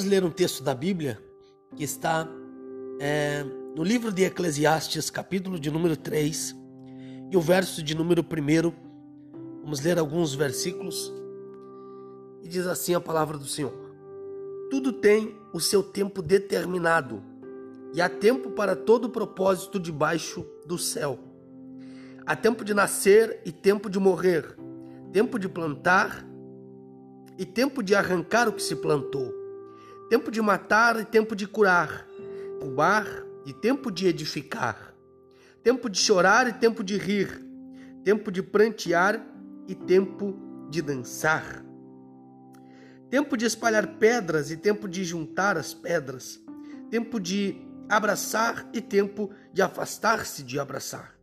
Vamos ler um texto da Bíblia que está é, no livro de Eclesiastes, capítulo de número 3, e o verso de número 1. Vamos ler alguns versículos. E diz assim a palavra do Senhor: Tudo tem o seu tempo determinado, e há tempo para todo propósito debaixo do céu. Há tempo de nascer e tempo de morrer, tempo de plantar e tempo de arrancar o que se plantou tempo de matar e tempo de curar, roubar e tempo de edificar, tempo de chorar e tempo de rir, tempo de prantear e tempo de dançar, tempo de espalhar pedras e tempo de juntar as pedras, tempo de abraçar e tempo de afastar-se de abraçar,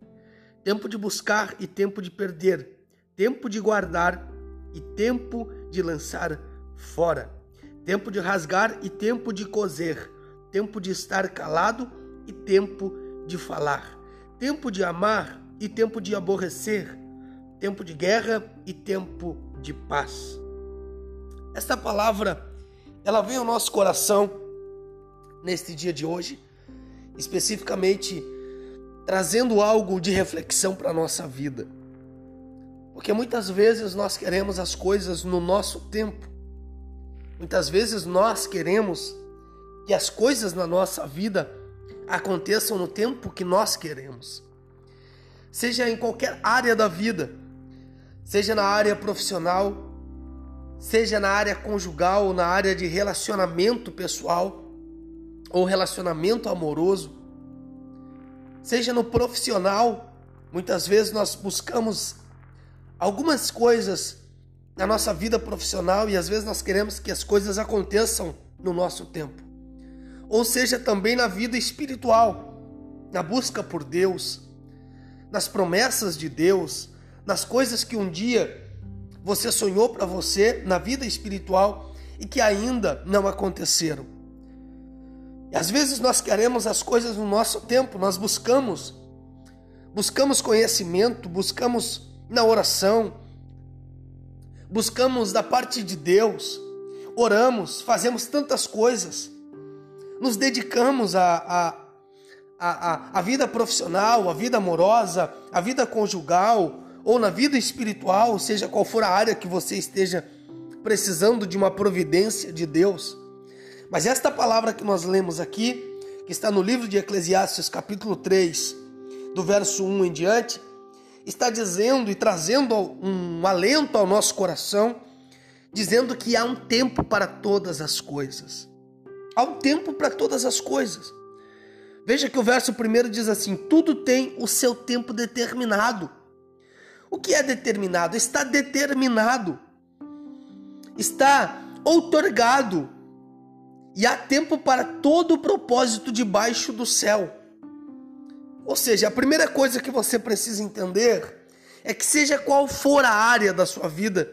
tempo de buscar e tempo de perder, tempo de guardar e tempo de lançar fora tempo de rasgar e tempo de coser, tempo de estar calado e tempo de falar, tempo de amar e tempo de aborrecer, tempo de guerra e tempo de paz. Esta palavra, ela vem ao nosso coração neste dia de hoje, especificamente trazendo algo de reflexão para a nossa vida. Porque muitas vezes nós queremos as coisas no nosso tempo. Muitas vezes nós queremos que as coisas na nossa vida aconteçam no tempo que nós queremos. Seja em qualquer área da vida, seja na área profissional, seja na área conjugal ou na área de relacionamento pessoal ou relacionamento amoroso, seja no profissional, muitas vezes nós buscamos algumas coisas na nossa vida profissional e às vezes nós queremos que as coisas aconteçam no nosso tempo. Ou seja, também na vida espiritual, na busca por Deus, nas promessas de Deus, nas coisas que um dia você sonhou para você na vida espiritual e que ainda não aconteceram. E às vezes nós queremos as coisas no nosso tempo, nós buscamos buscamos conhecimento, buscamos na oração, buscamos da parte de Deus, oramos, fazemos tantas coisas, nos dedicamos a, a, a, a, vida profissional, a vida amorosa, a vida conjugal ou na vida espiritual, seja qual for a área que você esteja precisando de uma providência de Deus. Mas esta palavra que nós lemos aqui, que está no livro de Eclesiastes, capítulo 3, do verso 1 em diante, está dizendo e trazendo um alento ao nosso coração, dizendo que há um tempo para todas as coisas. Há um tempo para todas as coisas. Veja que o verso primeiro diz assim: tudo tem o seu tempo determinado. O que é determinado? Está determinado, está outorgado, e há tempo para todo o propósito debaixo do céu. Ou seja, a primeira coisa que você precisa entender é que, seja qual for a área da sua vida,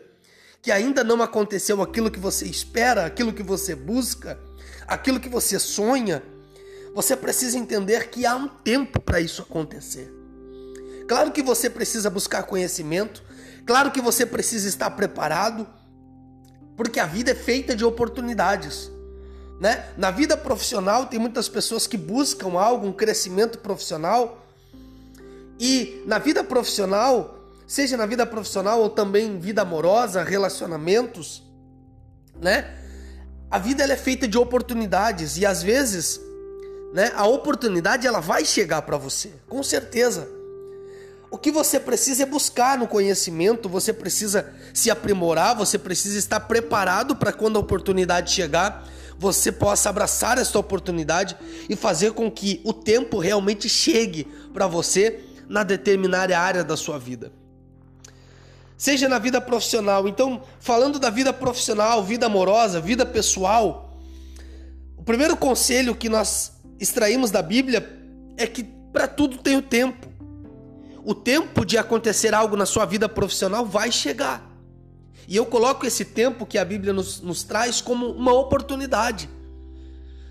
que ainda não aconteceu aquilo que você espera, aquilo que você busca, aquilo que você sonha, você precisa entender que há um tempo para isso acontecer. Claro que você precisa buscar conhecimento, claro que você precisa estar preparado, porque a vida é feita de oportunidades. Né? Na vida profissional, tem muitas pessoas que buscam algo, um crescimento profissional. E na vida profissional, seja na vida profissional ou também vida amorosa, relacionamentos, né? A vida ela é feita de oportunidades e às vezes, né, a oportunidade ela vai chegar para você, com certeza. O que você precisa é buscar no conhecimento, você precisa se aprimorar, você precisa estar preparado para quando a oportunidade chegar, você possa abraçar esta oportunidade e fazer com que o tempo realmente chegue para você na determinada área da sua vida. Seja na vida profissional. Então, falando da vida profissional, vida amorosa, vida pessoal, o primeiro conselho que nós extraímos da Bíblia é que para tudo tem o tempo. O tempo de acontecer algo na sua vida profissional vai chegar. E eu coloco esse tempo que a Bíblia nos, nos traz como uma oportunidade.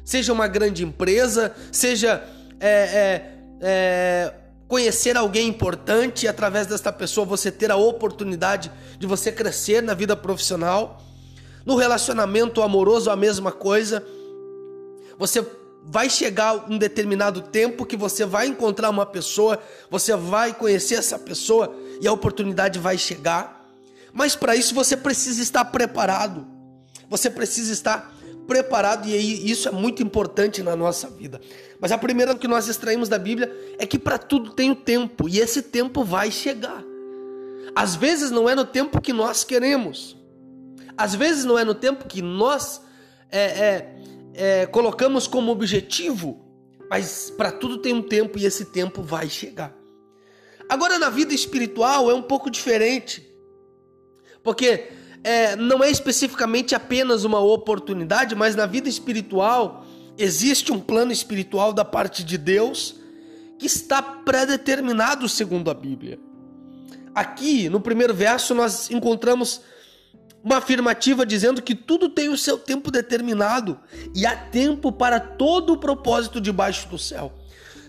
Seja uma grande empresa, seja é, é, é, conhecer alguém importante e através desta pessoa você ter a oportunidade de você crescer na vida profissional. No relacionamento amoroso, a mesma coisa. Você vai chegar um determinado tempo que você vai encontrar uma pessoa, você vai conhecer essa pessoa e a oportunidade vai chegar. Mas para isso você precisa estar preparado. Você precisa estar preparado e isso é muito importante na nossa vida. Mas a primeira que nós extraímos da Bíblia é que para tudo tem o tempo e esse tempo vai chegar. Às vezes não é no tempo que nós queremos, às vezes não é no tempo que nós é, é, é, colocamos como objetivo, mas para tudo tem um tempo e esse tempo vai chegar. Agora, na vida espiritual é um pouco diferente, porque é, não é especificamente apenas uma oportunidade, mas na vida espiritual existe um plano espiritual da parte de Deus que está predeterminado segundo a Bíblia. Aqui, no primeiro verso, nós encontramos uma afirmativa dizendo que tudo tem o seu tempo determinado e há tempo para todo o propósito debaixo do céu.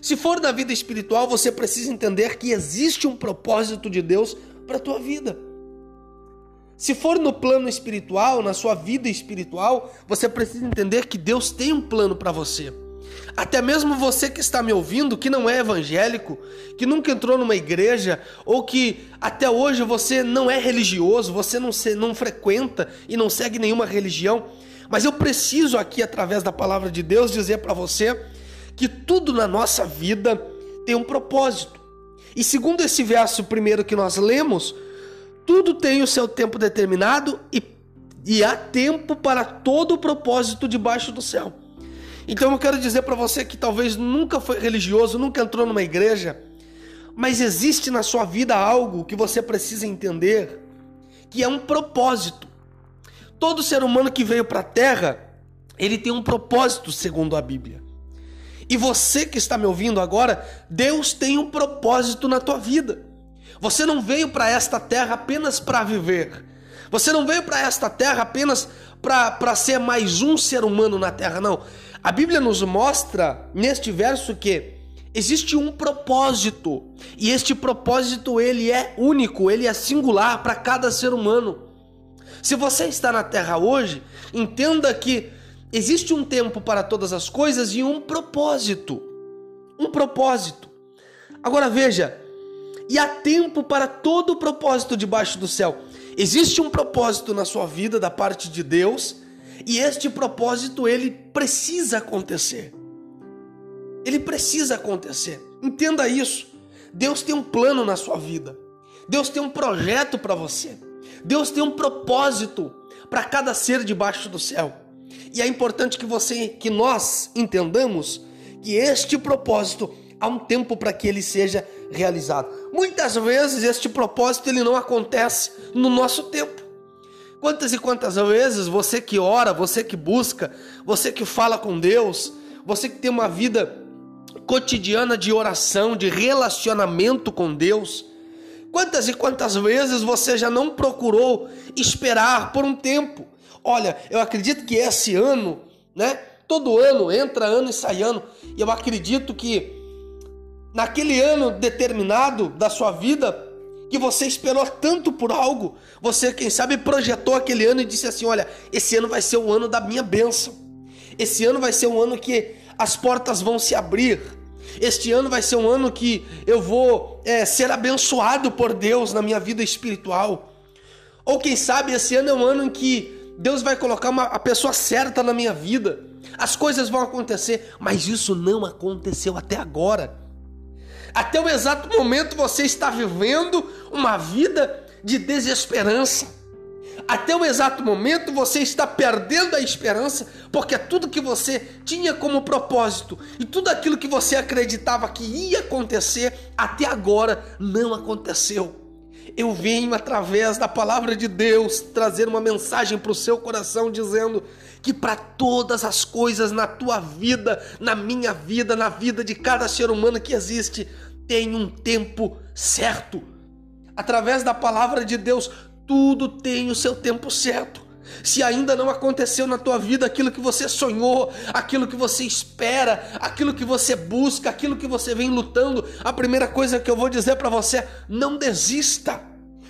Se for na vida espiritual, você precisa entender que existe um propósito de Deus para a tua vida. Se for no plano espiritual, na sua vida espiritual, você precisa entender que Deus tem um plano para você. Até mesmo você que está me ouvindo, que não é evangélico, que nunca entrou numa igreja, ou que até hoje você não é religioso, você não, se, não frequenta e não segue nenhuma religião, mas eu preciso aqui, através da palavra de Deus, dizer para você que tudo na nossa vida tem um propósito. E segundo esse verso primeiro que nós lemos, tudo tem o seu tempo determinado e, e há tempo para todo o propósito debaixo do céu. Então eu quero dizer para você que talvez nunca foi religioso, nunca entrou numa igreja, mas existe na sua vida algo que você precisa entender, que é um propósito. Todo ser humano que veio para a terra, ele tem um propósito segundo a Bíblia. E você que está me ouvindo agora, Deus tem um propósito na tua vida. Você não veio para esta terra apenas para viver. Você não veio para esta terra apenas para ser mais um ser humano na terra, não. A Bíblia nos mostra neste verso que existe um propósito e este propósito ele é único, ele é singular para cada ser humano. Se você está na terra hoje, entenda que existe um tempo para todas as coisas e um propósito. Um propósito. Agora veja, e há tempo para todo o propósito debaixo do céu. Existe um propósito na sua vida da parte de Deus e este propósito ele precisa acontecer. Ele precisa acontecer. Entenda isso. Deus tem um plano na sua vida. Deus tem um projeto para você. Deus tem um propósito para cada ser debaixo do céu. E é importante que você, que nós entendamos que este propósito há um tempo para que ele seja realizado. Muitas vezes este propósito ele não acontece no nosso tempo. Quantas e quantas vezes você que ora, você que busca, você que fala com Deus, você que tem uma vida cotidiana de oração, de relacionamento com Deus, quantas e quantas vezes você já não procurou esperar por um tempo? Olha, eu acredito que esse ano, né? Todo ano entra ano e sai ano, e eu acredito que naquele ano determinado da sua vida, que você esperou tanto por algo, você, quem sabe, projetou aquele ano e disse assim: Olha, esse ano vai ser o ano da minha bênção, esse ano vai ser um ano que as portas vão se abrir, este ano vai ser um ano que eu vou é, ser abençoado por Deus na minha vida espiritual. Ou quem sabe esse ano é um ano em que Deus vai colocar uma, a pessoa certa na minha vida. As coisas vão acontecer, mas isso não aconteceu até agora. Até o exato momento você está vivendo uma vida de desesperança. Até o exato momento você está perdendo a esperança, porque tudo que você tinha como propósito e tudo aquilo que você acreditava que ia acontecer, até agora não aconteceu. Eu venho através da palavra de Deus trazer uma mensagem para o seu coração dizendo que para todas as coisas na tua vida, na minha vida, na vida de cada ser humano que existe, tem um tempo certo. Através da palavra de Deus, tudo tem o seu tempo certo. Se ainda não aconteceu na tua vida aquilo que você sonhou, aquilo que você espera, aquilo que você busca, aquilo que você vem lutando, a primeira coisa que eu vou dizer para você é: não desista.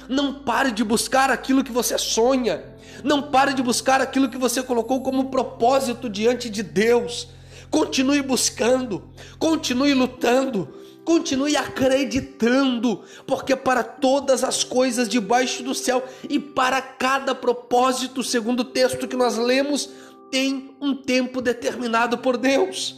Não pare de buscar aquilo que você sonha. Não pare de buscar aquilo que você colocou como propósito diante de Deus. Continue buscando, continue lutando, continue acreditando, porque para todas as coisas debaixo do céu e para cada propósito, segundo o texto que nós lemos, tem um tempo determinado por Deus.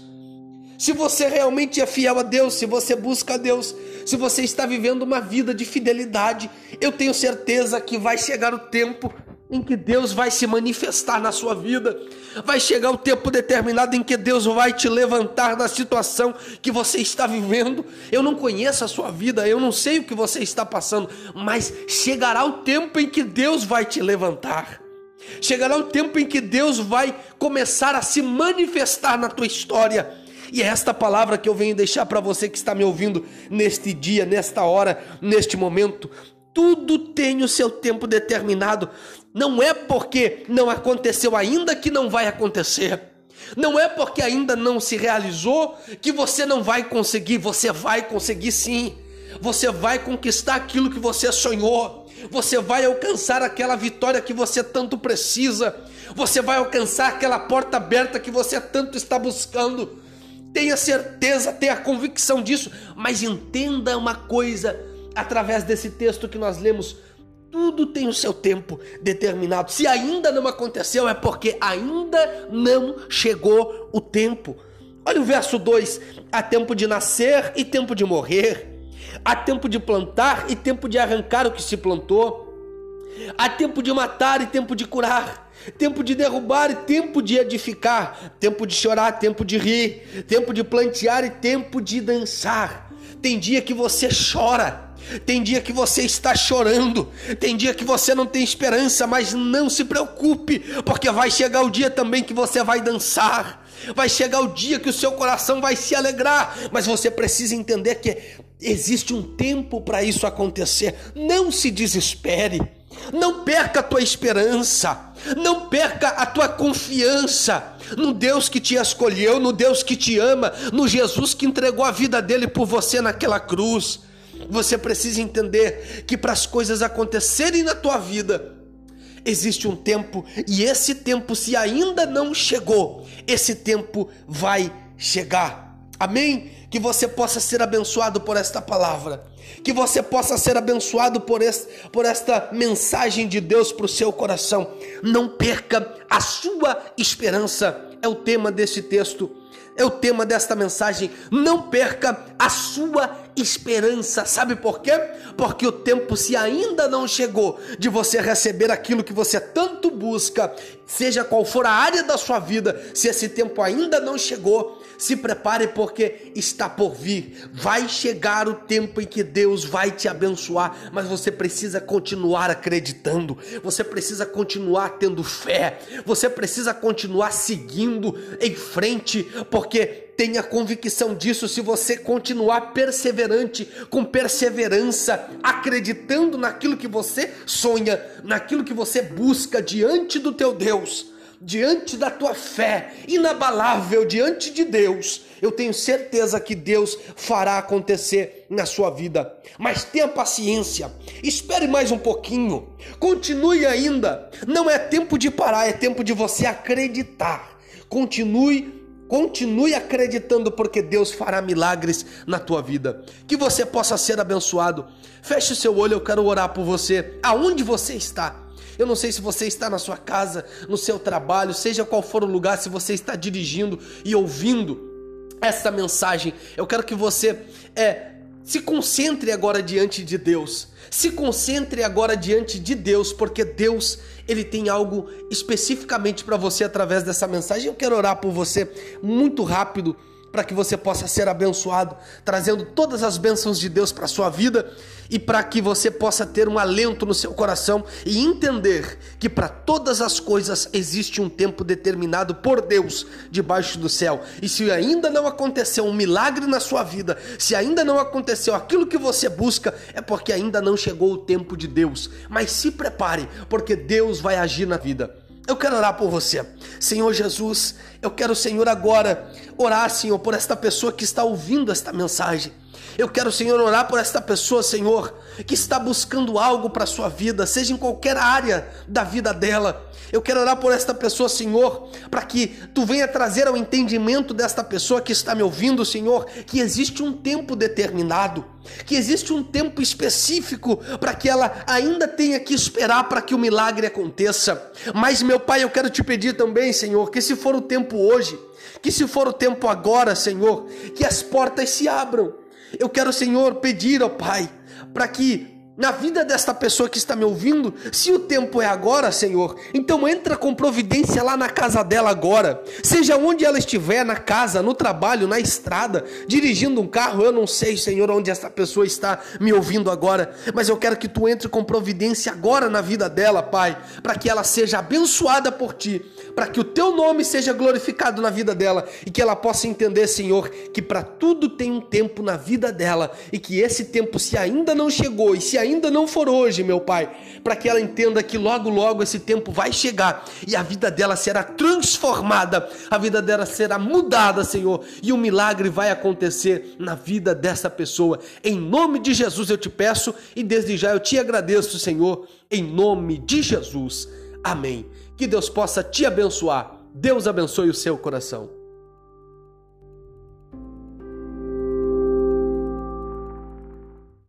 Se você realmente é fiel a Deus, se você busca a Deus, se você está vivendo uma vida de fidelidade, eu tenho certeza que vai chegar o tempo em que Deus vai se manifestar na sua vida. Vai chegar o tempo determinado em que Deus vai te levantar da situação que você está vivendo. Eu não conheço a sua vida, eu não sei o que você está passando, mas chegará o tempo em que Deus vai te levantar. Chegará o tempo em que Deus vai começar a se manifestar na tua história. E é esta palavra que eu venho deixar para você que está me ouvindo neste dia, nesta hora, neste momento. Tudo tem o seu tempo determinado. Não é porque não aconteceu ainda que não vai acontecer. Não é porque ainda não se realizou que você não vai conseguir. Você vai conseguir sim. Você vai conquistar aquilo que você sonhou. Você vai alcançar aquela vitória que você tanto precisa. Você vai alcançar aquela porta aberta que você tanto está buscando. Tenha certeza, tenha convicção disso, mas entenda uma coisa através desse texto que nós lemos tudo tem o seu tempo determinado. Se ainda não aconteceu, é porque ainda não chegou o tempo. Olha o verso 2: há tempo de nascer e tempo de morrer, há tempo de plantar e tempo de arrancar o que se plantou, há tempo de matar e tempo de curar, tempo de derrubar e tempo de edificar, tempo de chorar, tempo de rir, tempo de plantear e tempo de dançar. Tem dia que você chora tem dia que você está chorando, tem dia que você não tem esperança, mas não se preocupe, porque vai chegar o dia também que você vai dançar. Vai chegar o dia que o seu coração vai se alegrar, mas você precisa entender que existe um tempo para isso acontecer. Não se desespere. Não perca a tua esperança, não perca a tua confiança no Deus que te escolheu, no Deus que te ama, no Jesus que entregou a vida dele por você naquela cruz. Você precisa entender que para as coisas acontecerem na tua vida, existe um tempo e esse tempo, se ainda não chegou, esse tempo vai chegar. Amém? Que você possa ser abençoado por esta palavra, que você possa ser abençoado por, por esta mensagem de Deus para o seu coração. Não perca a sua esperança, é o tema desse texto é o tema desta mensagem. Não perca a sua esperança. Sabe por quê? Porque o tempo, se ainda não chegou, de você receber aquilo que você tanto busca, seja qual for a área da sua vida, se esse tempo ainda não chegou, se prepare porque está por vir. Vai chegar o tempo em que Deus vai te abençoar, mas você precisa continuar acreditando. Você precisa continuar tendo fé. Você precisa continuar seguindo em frente, porque tenha convicção disso se você continuar perseverante, com perseverança, acreditando naquilo que você sonha, naquilo que você busca diante do teu Deus diante da tua fé, inabalável diante de Deus, eu tenho certeza que Deus fará acontecer na sua vida. Mas tenha paciência, espere mais um pouquinho, continue ainda. Não é tempo de parar, é tempo de você acreditar. Continue Continue acreditando, porque Deus fará milagres na tua vida. Que você possa ser abençoado. Feche seu olho, eu quero orar por você. Aonde você está? Eu não sei se você está na sua casa, no seu trabalho, seja qual for o lugar, se você está dirigindo e ouvindo essa mensagem. Eu quero que você é, se concentre agora diante de Deus. Se concentre agora diante de Deus, porque Deus ele tem algo especificamente para você através dessa mensagem. Eu quero orar por você muito rápido para que você possa ser abençoado, trazendo todas as bênçãos de Deus para sua vida e para que você possa ter um alento no seu coração e entender que para todas as coisas existe um tempo determinado por Deus debaixo do céu. E se ainda não aconteceu um milagre na sua vida, se ainda não aconteceu aquilo que você busca, é porque ainda não chegou o tempo de Deus. Mas se prepare, porque Deus vai agir na vida. Eu quero orar por você. Senhor Jesus, eu quero, Senhor, agora orar, Senhor, por esta pessoa que está ouvindo esta mensagem. Eu quero, Senhor, orar por esta pessoa, Senhor, que está buscando algo para a sua vida, seja em qualquer área da vida dela. Eu quero orar por esta pessoa, Senhor, para que tu venha trazer ao entendimento desta pessoa que está me ouvindo, Senhor, que existe um tempo determinado, que existe um tempo específico para que ela ainda tenha que esperar para que o milagre aconteça. Mas, meu Pai, eu quero te pedir também, Senhor, que se for o tempo hoje, que se for o tempo agora, Senhor, que as portas se abram. Eu quero, Senhor, pedir ao Pai, para que na vida desta pessoa que está me ouvindo, se o tempo é agora, Senhor, então entra com providência lá na casa dela agora. Seja onde ela estiver, na casa, no trabalho, na estrada, dirigindo um carro, eu não sei, Senhor, onde essa pessoa está me ouvindo agora, mas eu quero que tu entre com providência agora na vida dela, Pai, para que ela seja abençoada por ti, para que o teu nome seja glorificado na vida dela e que ela possa entender, Senhor, que para tudo tem um tempo na vida dela e que esse tempo, se ainda não chegou e se ainda não for hoje, meu Pai, para que ela entenda que logo, logo esse tempo vai chegar e a vida dela será transformada, a vida dela será mudada, Senhor, e um milagre vai acontecer na vida dessa pessoa. Em nome de Jesus eu te peço e desde já eu te agradeço, Senhor, em nome de Jesus. Amém. Que Deus possa te abençoar. Deus abençoe o seu coração.